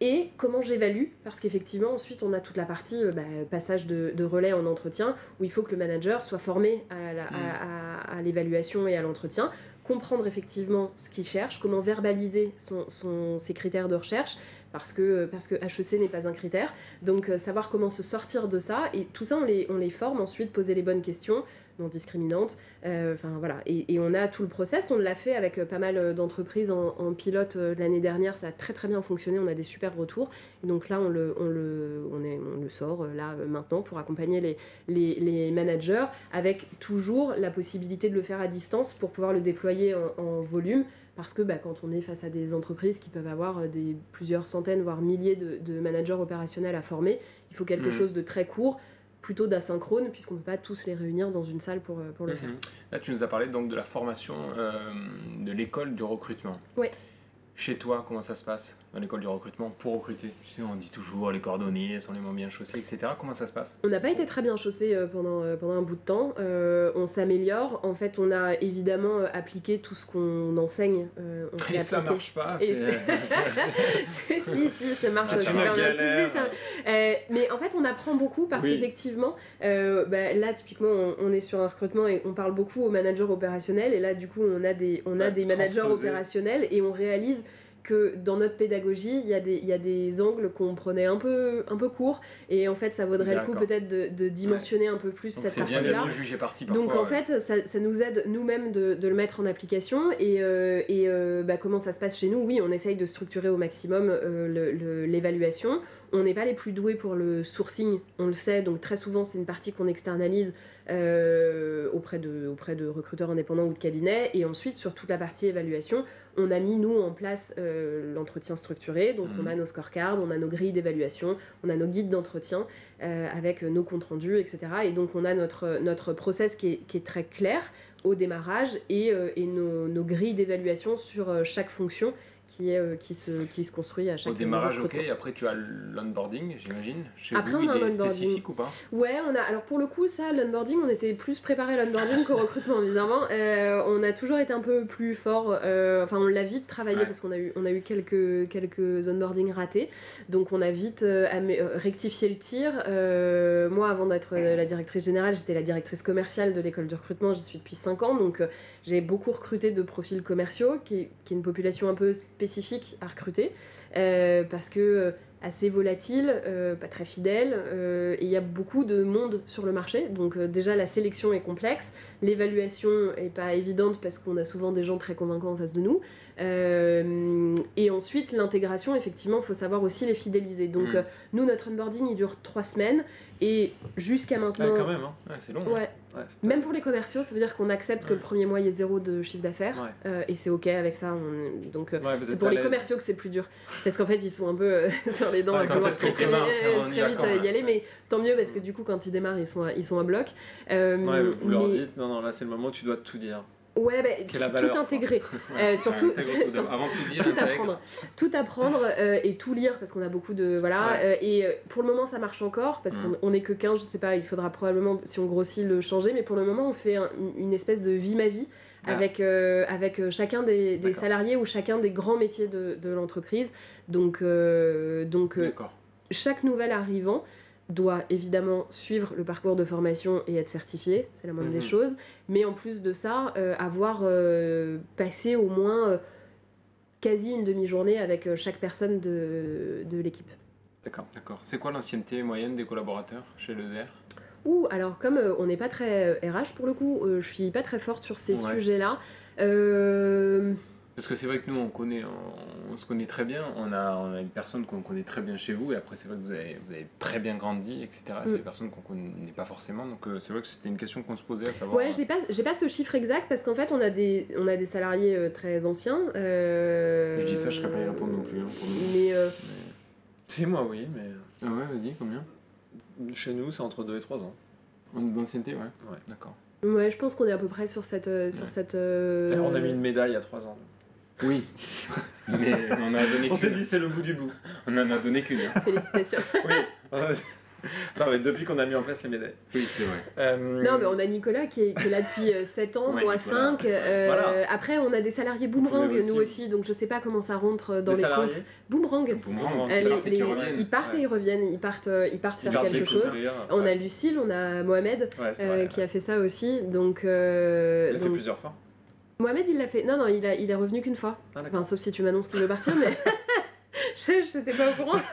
et comment j'évalue, parce qu'effectivement ensuite on a toute la partie euh, bah, passage de, de relais en entretien, où il faut que le manager soit formé à, à l'évaluation et à l'entretien, comprendre effectivement ce qu'il cherche, comment verbaliser son, ses critères de recherche, parce que, parce que HEC n'est pas un critère, donc euh, savoir comment se sortir de ça, et tout ça on les, on les forme ensuite, poser les bonnes questions, non discriminantes, euh, enfin voilà, et, et on a tout le process, on l'a fait avec euh, pas mal euh, d'entreprises en, en pilote l'année dernière, ça a très très bien fonctionné, on a des super retours, et donc là on le, on le, on est, on le sort là maintenant pour accompagner les, les, les managers, avec toujours la possibilité de le faire à distance pour pouvoir le déployer en, en volume, parce que bah, quand on est face à des entreprises qui peuvent avoir des, plusieurs centaines, voire milliers de, de managers opérationnels à former, il faut quelque Mhm. chose de très court, plutôt d'asynchrone, puisqu'on ne peut pas tous les réunir dans une salle pour, euh, pour le faire. Mhm. Là, tu nous as parlé donc de la formation euh, de l'école du recrutement. Ouais. Chez toi, comment ça se passe? Dans l'école du recrutement pour recruter Tu sais, on dit toujours les cordonniers sont les moins bien chaussés, etc. Comment ça se passe? On n'a pas été très bien chaussé euh, pendant, euh, pendant un bout de temps. Euh, on s'améliore. En fait, on a évidemment appliqué tout ce qu'on enseigne. Euh, on Et ça appliqué. marche pas. Et si, si, ça marche Ça, c'est super ma bien. Si, galère. si, ça- Euh, mais en fait, on apprend beaucoup parce Oui. qu'effectivement, euh, bah, là, typiquement, on, on est sur un recrutement et on parle beaucoup aux managers opérationnels. Et là, du coup, on a des, on a Ouais, des managers opérationnels et on réalise que dans notre pédagogie, il y, a des- il y a des angles qu'on prenait un peu, un peu court. Et en fait, ça vaudrait le coup peut-être de, de dimensionner un peu plus Donc cette c'est bien partie-là. Donc en ouais. fait, ça, ça nous aide nous-mêmes de, de le mettre en application. Et, euh, et euh, bah, comment ça se passe chez nous? Oui, on essaye de structurer au maximum euh, le- le- l'évaluation. On n'est pas les plus doués pour le sourcing, on le sait. Donc très souvent, c'est une partie qu'on externalise euh, auprès, de, auprès de recruteurs indépendants ou de cabinets. Et ensuite, sur toute la partie évaluation, on a mis, nous, en place euh, l'entretien structuré. Donc Mhm. on a nos scorecards, on a nos grilles d'évaluation, on a nos guides d'entretien euh, avec nos comptes rendus, etc. Et donc on a notre, notre process qui est, qui est très clair au démarrage et, et nos, nos grilles d'évaluation sur chaque fonction qui, est, euh, qui, se, qui se construit à chaque Au démarrage, ok. après, tu as l'onboarding, j'imagine. Après, on a un spécifique ou pas Ouais, on a. Alors pour le coup, ça, l'onboarding, on était plus préparé à l'onboarding qu'au recrutement, bizarrement. Euh, on a toujours été un peu plus fort. euh, Enfin, on l'a vite travaillé Ouais. parce qu'on a eu, on a eu quelques, quelques onboarding ratés. Donc on a vite euh, rectifié le tir. Moi, avant d'être la directrice générale, j'étais la directrice commerciale de l'école de recrutement. J'y suis depuis 5 ans. Donc j'ai beaucoup recruté de profils commerciaux, qui, est- qui est une population un peu spécifique à recruter parce que assez volatile, pas très fidèle, et il y a beaucoup de monde sur le marché. Donc déjà la sélection est complexe, l'évaluation est pas évidente parce qu'on a souvent des gens très convaincants en face de nous. et ensuite l'intégration, effectivement, il faut savoir aussi les fidéliser. Donc Mm. nous, notre onboarding, il dure trois semaines, et jusqu'à maintenant... Ouais, quand même, hein. Ouais, c'est long. Ouais. Ouais, Même pour les commerciaux, ça veut dire qu'on accepte que le premier mois il y ait zéro de chiffre d'affaires euh, et c'est ok avec ça. on- Donc euh, c'est pour les commerciaux que c'est plus dur parce qu'en fait ils sont un peu euh, sur les dents. À vouloir très, très, vite y aller, mais tant mieux parce que du coup quand ils démarrent ils sont à, ils sont à bloc. Vous leur dites, non, non, là c'est le moment où tu dois tout dire. Ouais, bah, tout intégrer. Ouais, Euh, surtout- tout d'abord. Avant de tout dire, tout intègre. apprendre, tout apprendre euh, et tout lire parce qu'on a beaucoup de voilà Ouais. euh, et euh, pour le moment ça marche encore parce Mm. qu'on on est que 15 je sais pas il faudra probablement si on grossit le changer mais pour le moment on fait un- une espèce de vie ma vie Ah. avec chacun des, salariés ou chacun des grands métiers de, de l'entreprise donc donc chaque nouvel arrivant doit évidemment suivre le parcours de formation et être certifié, c'est la moindre Mhm. des choses, mais en plus de ça, euh, avoir euh, passé au moins euh, quasi une demi-journée avec euh, chaque personne de, de l'équipe. D'accord. D'accord. C'est quoi l'ancienneté moyenne des collaborateurs chez l'EDR Ouh, alors comme euh, on n'est pas très RH pour le coup, euh, je suis pas très forte sur ces Ouais. sujets-là. Euh, Parce que c'est vrai que nous, on, connaît, on, on se connaît très bien. On a, on a une personne qu'on connaît très bien chez vous. Et après, c'est vrai que vous avez, vous avez très bien grandi, etc. C'est Mm. des personnes qu'on connaît pas forcément. Donc, euh, c'est vrai que c'était une question qu'on se posait à savoir. Ouais, j'ai pas, j'ai pas ce chiffre exact parce qu'en fait on a des, on a des salariés euh, très anciens. euh, Je dis ça, je serais pas y répondre non plus. hein, pour nous. Mais euh, Mais- Si, moi oui, mais Ah ouais, vas-y, combien? Chez nous c'est entre 2 et 3 ans. En- D'ancienneté, ouais. Ouais. D'accord. ouais, je pense qu'on est à peu près sur cette, euh, sur Ouais. cette. euh, On a mis une médaille à 3 ans. Oui. Mais on en a donné On s'est dit c'est le bout du bout. On en a donné qu'une. hein. Félicitations. Oui. non, mais depuis qu'on a mis en place les médailles. Oui, c'est vrai. Euh, Non, mais on a Nicolas qui est, qui est là depuis 7 ans, Ouais, moi Nicolas. 5. Voilà. Après, on a des salariés boomerang, aussi. nous aussi, donc je sais pas comment ça rentre dans Des les salariés comptes. Boomerang. Boomerang, Euh, ils les- partent et les- ils partent Ouais. et ils reviennent, ils partent, euh, ils partent faire quelque chose. On a. Lucille, on a Mohamed Ouais, c'est euh, vrai. qui a fait ça aussi. Donc, euh, Il l'a fait plusieurs fois. Mohamed, il l'a fait. Non, non, il, a, il est revenu qu'une fois. Ah. Enfin, sauf si tu m'annonces qu'il veut partir, mais je j'étais pas au courant.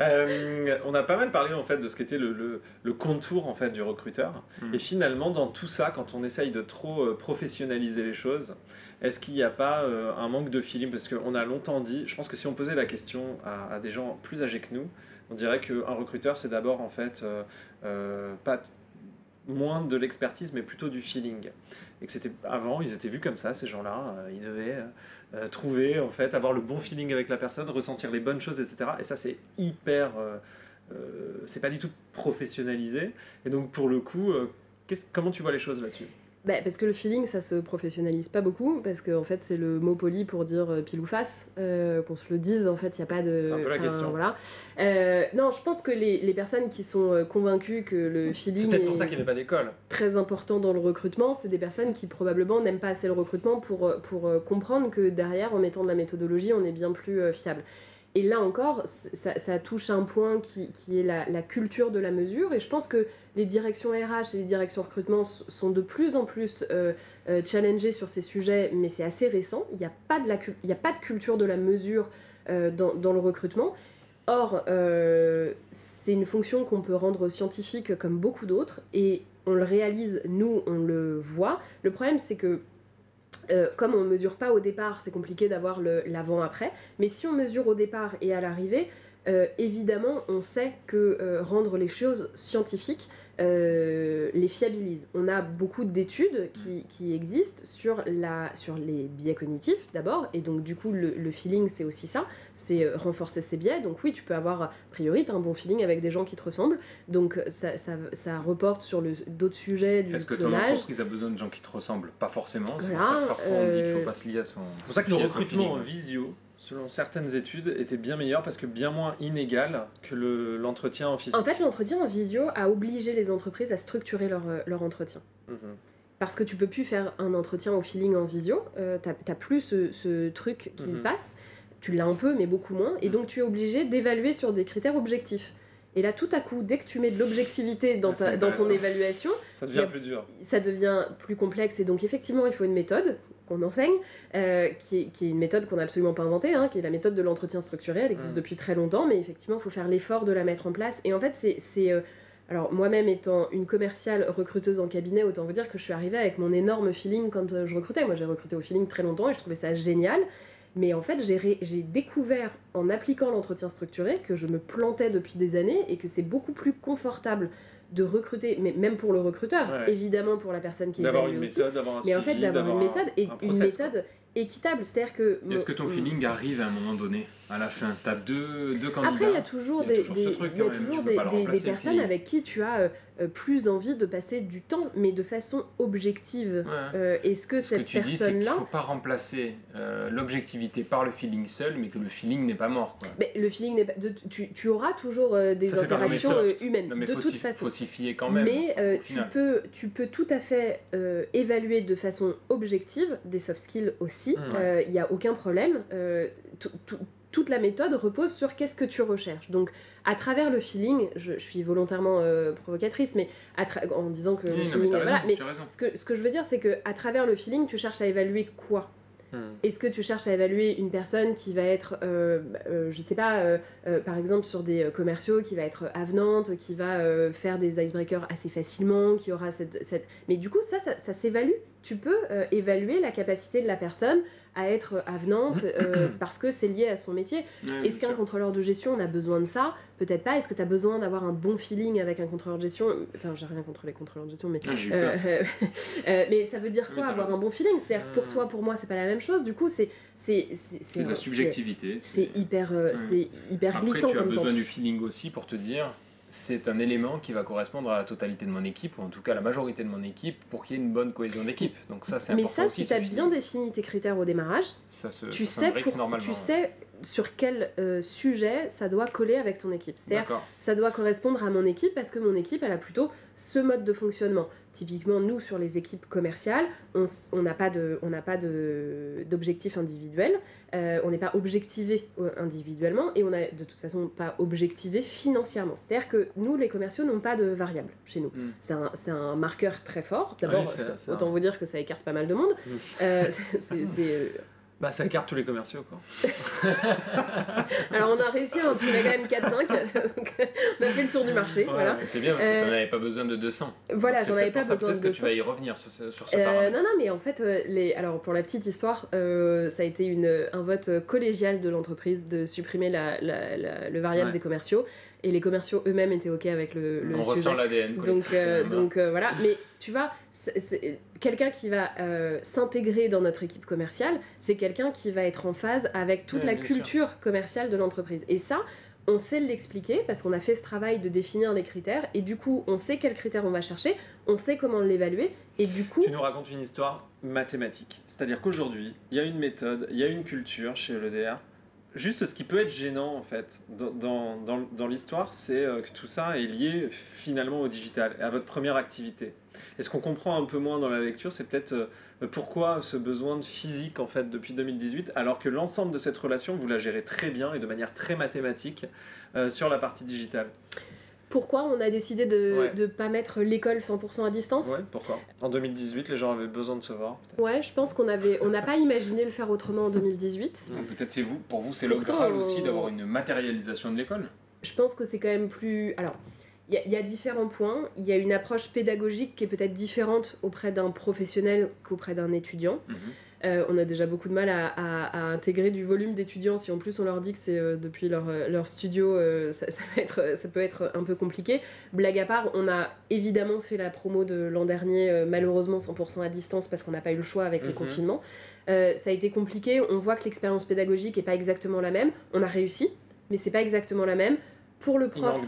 Euh, on a pas mal parlé en fait de ce qu'était le, le, le contour en fait du recruteur. Mm. Et finalement, dans tout ça, quand on essaye de trop euh, professionnaliser les choses, est-ce qu'il n'y a pas euh, un manque de feeling? Parce qu'on a longtemps dit, je pense que si on posait la question à, à des gens plus âgés que nous, on dirait qu'un recruteur, c'est d'abord en fait euh, euh, pas moins de l'expertise, mais plutôt du feeling. Et que c'était avant, ils étaient vus comme ça, ces gens-là. euh, ils devaient euh, euh, trouver, en fait, avoir le bon feeling avec la personne, ressentir les bonnes choses, etc. Et ça, c'est hyper. c'est pas du tout professionnalisé. Et donc, pour le coup, comment tu vois les choses là-dessus? Bah, parce que le feeling, ça se professionnalise pas beaucoup, parce qu'en en fait, c'est le mot poli pour dire euh, pile ou face, euh, qu'on se le dise, en fait, il n'y a pas de... C'est un peu la question. Voilà. Euh, non, je pense que les, les personnes qui sont convaincues que le C'est feeling peut-être pour ça qu'il n'y pas d'école. très important dans le recrutement, c'est des personnes qui probablement n'aiment pas assez le recrutement pour, pour comprendre que derrière, en mettant de la méthodologie, on est bien plus fiable. Et là encore, ça, touche un point qui, est la, culture de la mesure. Et je pense que les directions RH et les directions recrutement sont de plus en plus euh, euh, challengées sur ces sujets, mais c'est assez récent. Il n'y a, pas de a pas de culture de la mesure euh, dans, le recrutement. Or, c'est une fonction qu'on peut rendre scientifique comme beaucoup d'autres, et on le réalise, nous, on le voit. Le problème, c'est que euh, comme on ne mesure pas au départ, c'est compliqué d'avoir l'avant-après, mais si on mesure au départ et à l'arrivée, euh, évidemment, on sait que euh, rendre les choses scientifiques euh, les fiabilise. On a beaucoup d'études qui, qui existent sur, la, sur les biais cognitifs d'abord, et donc du coup le, le feeling c'est aussi ça, c'est euh, renforcer ces biais. Donc oui, tu peux avoir, a priori, un bon feeling avec des gens qui te ressemblent, donc ça, ça, ça reporte sur le- d'autres sujets du Est-ce que ton entreprise a besoin de gens qui te ressemblent? Pas forcément. C'est pour Voilà, ça que parfois on dit qu'il ne euh, faut pas se lier à son. C'est pour ça que le recrutement en visio, selon certaines études, était bien meilleur parce que bien moins inégal que le- l'entretien en physique. En fait, l'entretien en visio a obligé les entreprises à structurer leur, euh, leur entretien. Mhm. Parce que tu peux plus faire un entretien au feeling en visio, euh, t'as plus ce, ce truc qui Mhm. passe, tu l'as un peu mais beaucoup moins, et Mhm. donc tu es obligé d'évaluer sur des critères objectifs. Et là, tout à coup, dès que tu mets de l'objectivité dans, Ah, ta- dans ton évaluation, Ça devient a- plus dur. ça devient plus complexe. Et donc, effectivement, il faut une méthode qu'on enseigne, euh, qui, est, qui, est, une méthode qu'on n'a absolument pas inventée, hein, qui est la méthode de l'entretien structuré. Elle existe mm. depuis très longtemps, mais effectivement, il faut faire l'effort de la mettre en place. Et en fait, c'est. Euh, alors, moi-même étant une commerciale recruteuse en cabinet, autant vous dire que je suis arrivée avec mon énorme feeling quand euh, je recrutais. Moi, j'ai recruté au feeling très longtemps et je trouvais ça génial. Mais en fait, j'ai découvert en appliquant l'entretien structuré que je me plantais depuis des années et que c'est beaucoup plus confortable de recruter, mais même pour le recruteur, évidemment pour la personne qui d'avoir une méthode, d'avoir un mais en fait d'avoir une méthode et une méthode équitable, c'est-à-dire que est-ce que ton feeling arrive à un moment donné à la fin? Tu as deux, deux candidats? Après, il y a toujours des, des, personnes avec qui tu as euh, plus envie de passer du temps, mais de façon objective. Euh, est-ce que Ce cette que tu dis, c'est qu'il ne faut pas remplacer l'objectivité par le feeling seul, mais que le feeling n'est pas mort. Quoi. Mais le feeling n'est pas. tu, tu, auras toujours des interactions humaines. mais de toute façon. faut s'y fier quand même. Mais tu, peux, tu peux tout à fait évaluer de façon objective des soft skills aussi. Il n'y a aucun problème. Toute la méthode repose sur qu'est-ce que tu recherches. Donc, à travers le feeling, je, suis volontairement euh, provocatrice, mais en disant que le feeling, voilà, mais ce que, ce que je veux dire, c'est que à travers le feeling, tu cherches à évaluer quoi? Hmm. Est-ce que tu cherches à évaluer une personne qui va être, euh, euh, je sais pas, par exemple sur des commerciaux, qui va être avenante, qui va faire des icebreakers assez facilement, qui aura cette... cette... Mais du coup, ça, ça s'évalue? Tu peux évaluer la capacité de la personne à être avenante euh, parce que c'est lié à son métier. Est-ce qu'un contrôleur de gestion, on a besoin de ça? Peut-être pas. Est-ce que tu as besoin d'avoir un bon feeling avec un contrôleur de gestion? Enfin, j'ai rien contre les contrôleurs de gestion, mais. Ah, euh, euh, mais ça veut dire quoi avoir un bon feeling? C'est-à-dire pour toi, pour moi, c'est pas la même chose. Du coup, c'est. C'est de la subjectivité. C'est hyper, c'est hyper glissant. Après, tu as besoin du feeling aussi pour te dire c'est un élément qui va correspondre à la totalité de mon équipe, ou en tout cas à la majorité de mon équipe, pour qu'il y ait une bonne cohésion d'équipe. Donc ça, c'est important Mais ça, si tu as bien défini tes critères au démarrage, ça se, tu, sais tu sais sur quel euh, sujet ça doit coller avec ton équipe. C'est-à-dire, ça doit correspondre à mon équipe parce que mon équipe, elle a plutôt ce mode de fonctionnement. Typiquement, nous, sur les équipes commerciales, on n'a pas d'objectif individuel, euh, on n'est pas objectivé euh, individuellement et on n'a de toute façon pas objectivé financièrement. C'est-à-dire que nous, les commerciaux, n'ont pas de variable chez nous. Hmm. C'est un, marqueur très fort. D'abord, autant vous dire que ça écarte pas mal de monde. Hmm. c'est bah, ça écarte tous les commerciaux, quoi. Alors, on a réussi à en trouver quand même 4-5. on a fait le tour du marché. voilà. C'est bien parce que tu n'en euh, avais pas besoin de 200. Voilà, j'en avais pas besoin de 200. que tu vas y revenir sur ce, sur ce euh, Non, non, mais en fait, euh, les... Alors, pour la petite histoire, euh, ça a été une, un vote collégial de l'entreprise de supprimer la, la, le variable des commerciaux et les commerciaux eux-mêmes étaient ok avec le, le on ressent l'ADN donc euh, donc euh, voilà. Mais tu vois quelqu'un qui va euh, s'intégrer dans notre équipe commerciale c'est quelqu'un qui va être en phase avec toute la culture commerciale de l'entreprise. Et ça on sait l'expliquer parce qu'on a fait ce travail de définir les critères. Et du coup on sait quels critères on va chercher, on sait comment l'évaluer. Et du coup... Tu nous racontes une histoire mathématique. C'est-à-dire qu'aujourd'hui, il y a une méthode, il y a une culture chez l'EDR Juste ce qui peut être gênant en fait dans, dans, dans, l'histoire, c'est euh, que tout ça est lié finalement au digital, à votre première activité. Et ce qu'on comprend un peu moins dans la lecture, c'est peut-être euh, pourquoi ce besoin de physique en fait depuis 2018, alors que l'ensemble de cette relation, vous la gérez très bien et de manière très mathématique euh, sur la partie digitale? Pourquoi on a décidé de ne pas mettre l'école 100% à distance. Ouais, pourquoi? En 2018, les gens avaient besoin de se voir. Ouais, je pense qu'on avait, on n'a pas imaginé le faire autrement en 2018. Peut-être c'est vous, pour vous, c'est le Graal aussi d'avoir une matérialisation de l'école? Je pense que c'est quand même plus. Alors, il y, a différents points. Il y a une approche pédagogique qui est peut-être différente auprès d'un professionnel qu'auprès d'un étudiant. Mhm. Euh, on a déjà beaucoup de mal à, intégrer du volume d'étudiants. Si en plus on leur dit que c'est euh, depuis leur, euh, leur studio, ça, ça, peut être un peu compliqué. Blague à part, on a évidemment fait la promo de l'an dernier, malheureusement 100% à distance parce qu'on n'a pas eu le choix avec les mhm. confinements. ça a été compliqué. On voit que l'expérience pédagogique n'est pas exactement la même. On a réussi, mais c'est pas exactement la même pour le prof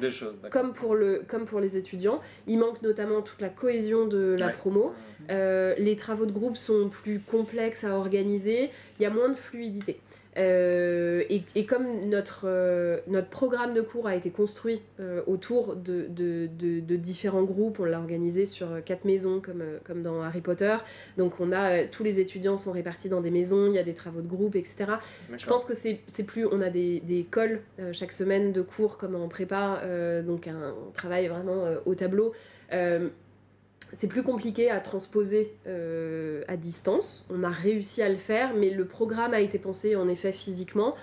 comme pour, le, comme pour les étudiants. Il manque notamment toute la cohésion de la promo. Euh, les travaux de groupe sont plus complexes à organiser. Il y a moins de fluidité. Euh, et, comme notre, euh, notre programme de cours a été construit euh, autour de, de, de, différents groupes, on l'a organisé sur quatre maisons comme, comme dans Harry Potter. Donc on a tous les étudiants sont répartis dans des maisons, il y a des travaux de groupe, etc. Je pense que c'est plus, on a des, des cols chaque semaine de cours comme en prépa, donc un travail vraiment au tableau c'est plus compliqué à transposer à distance. On a réussi à le faire, mais le programme a été pensé en effet physiquement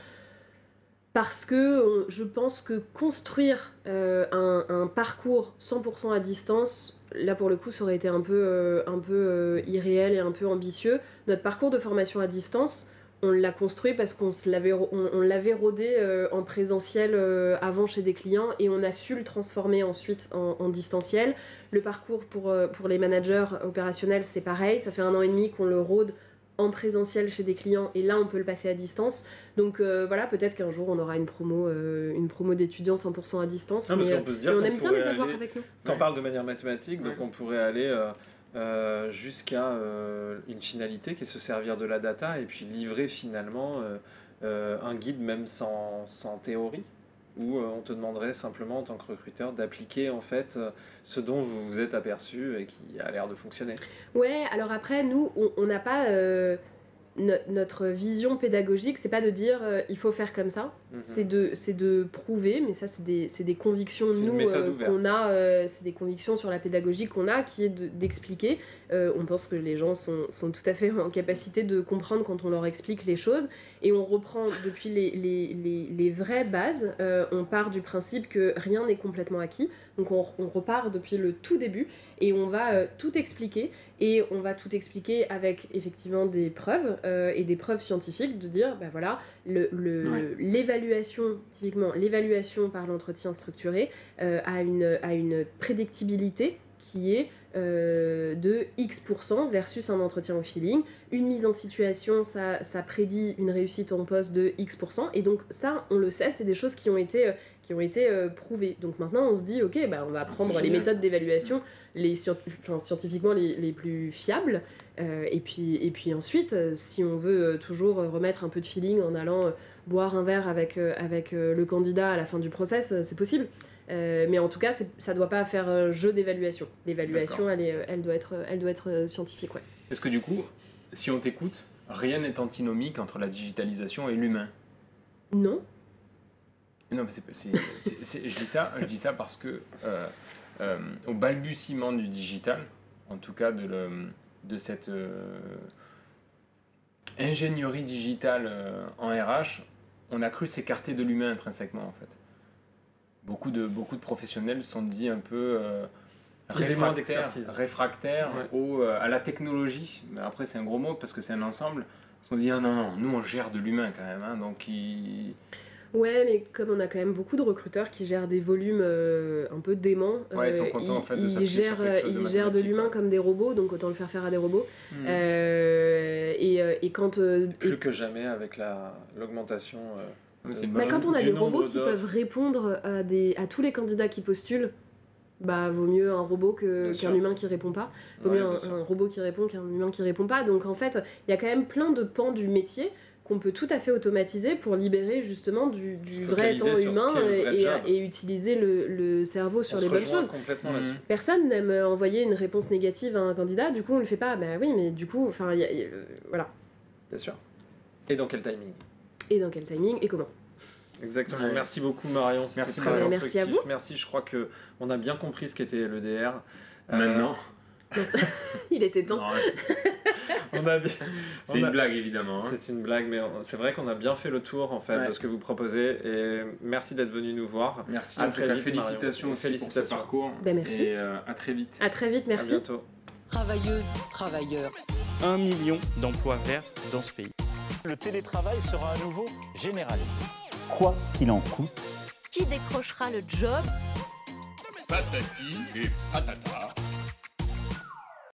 parce que je pense que construire un, un, parcours 100% à distance, là pour le coup, ça aurait été un peu, un peu irréel et un peu ambitieux. Notre parcours de formation à distance, on l'a construit parce qu'on l'avait on, l'avait rodé euh, en présentiel euh, avant chez des clients et on a su le transformer ensuite en, distanciel. Le parcours pour, euh, pour les managers opérationnels, c'est pareil. Ça fait un an et demi qu'on le rôde en présentiel chez des clients et là on peut le passer à distance. Donc voilà, peut-être qu'un jour on aura une promo, une promo d'étudiants 100% à distance. Non, mais, on peut se dire on aime bien les avoir avec nous. T'en parles de manière mathématique, donc on pourrait aller euh, jusqu'à euh, une finalité qui est se servir de la data et puis livrer finalement euh, un guide même sans, sans théorie où on te demanderait simplement en tant que recruteur d'appliquer en fait ce dont vous vous êtes aperçu et qui a l'air de fonctionner. Ouais, alors après nous on n'a pas notre vision pédagogique, c'est pas de dire euh, il faut faire comme ça, mhm. c'est de, de prouver, mais ça c'est des, des, convictions nous euh, qu'on a, euh, c'est des convictions sur la pédagogie qu'on a, qui est d'expliquer. on pense que les gens sont, sont, tout à fait en capacité de comprendre quand on leur explique les choses, et on reprend depuis les, les, les, les vraies bases, on part du principe que rien n'est complètement acquis, donc on, on, repart depuis le tout début, et on va tout expliquer, et on va tout expliquer avec effectivement des preuves euh, et des preuves scientifiques de dire, ben voilà, l'évaluation, typiquement l'évaluation par l'entretien structuré euh, a, une, a une prédictibilité qui est euh, de X% versus un entretien au feeling. Une mise en situation, ça, ça prédit une réussite en poste de X%. Et donc ça, on le sait, c'est des choses qui ont été, qui ont été prouvées. Donc maintenant, on se dit, ok, bah, on va ah, prendre les méthodes d'évaluation les, scientifiquement les, les, plus fiables. Euh, et, puis, et puis ensuite, euh, si on veut euh, toujours remettre un peu de feeling en allant boire un verre avec, avec le candidat à la fin du process, c'est possible. mais en tout cas, ça ne doit pas faire jeu d'évaluation. L'évaluation, elle, elle, doit être, elle doit être scientifique. Ouais. Est-ce que du coup, si on t'écoute, rien n'est antinomique entre la digitalisation et l'humain? Non. Non, mais c'est, je, dis ça, je dis ça parce que euh, au balbutiement du digital, en tout cas de, le, de cette euh, ingénierie digitale euh, en RH, on a cru s'écarter de l'humain intrinsèquement en fait. Beaucoup de, beaucoup de professionnels sont dit un peu réfractaires, réfractaires au, à la technologie. Mais après c'est un gros mot parce que c'est un ensemble. On dit ah non, non, nous on gère de l'humain quand même. Hein, donc il... Ouais, mais comme on a quand même beaucoup de recruteurs qui gèrent des volumes euh, un peu déments, ouais, ils, sont euh, contents, en fait, de ils gèrent, ils gèrent de l'humain comme des robots, donc autant le faire faire à des robots. Hmm. Euh, et, et, quand. Plus que jamais avec l'augmentation. Bah, quand on a des robots qui peuvent répondre à, des, à tous les candidats qui postulent, bah vaut mieux un robot qu'un humain qui répond pas. Vaut mieux un, un, robot qui répond qu'un humain qui répond pas. Donc en fait, il y a quand même plein de pans du métier qu'on peut tout à fait automatiser pour libérer justement du, vrai temps humain et, utiliser le, cerveau sur les bonnes choses. Mmh. Personne n'aime envoyer une réponse négative à un candidat, du coup on le fait pas. Ben oui, mais du coup, enfin, voilà. Bien sûr. Et dans quel timing? Et dans quel timing et comment? Exactement. Merci beaucoup Marion. Merci, très Merci à vous. Merci. Je crois que on a bien compris ce qu'était l'EDR. Maintenant. Il était temps. on a C'est une blague évidemment. Hein. C'est une blague, mais c'est vrai qu'on a bien fait le tour en fait de ce que vous proposez et merci d'être venu nous voir. Merci. À très vite. Félicitations aussi félicitations. pour ce parcours. Ben, merci. Et euh, à très vite. À très vite. Merci. À bientôt. Travailleuses, travailleurs. Un million d'emplois verts dans ce pays. Le télétravail sera à nouveau généralisé. Quoi qu'il en coûte. Qui décrochera le job? Patati et patata.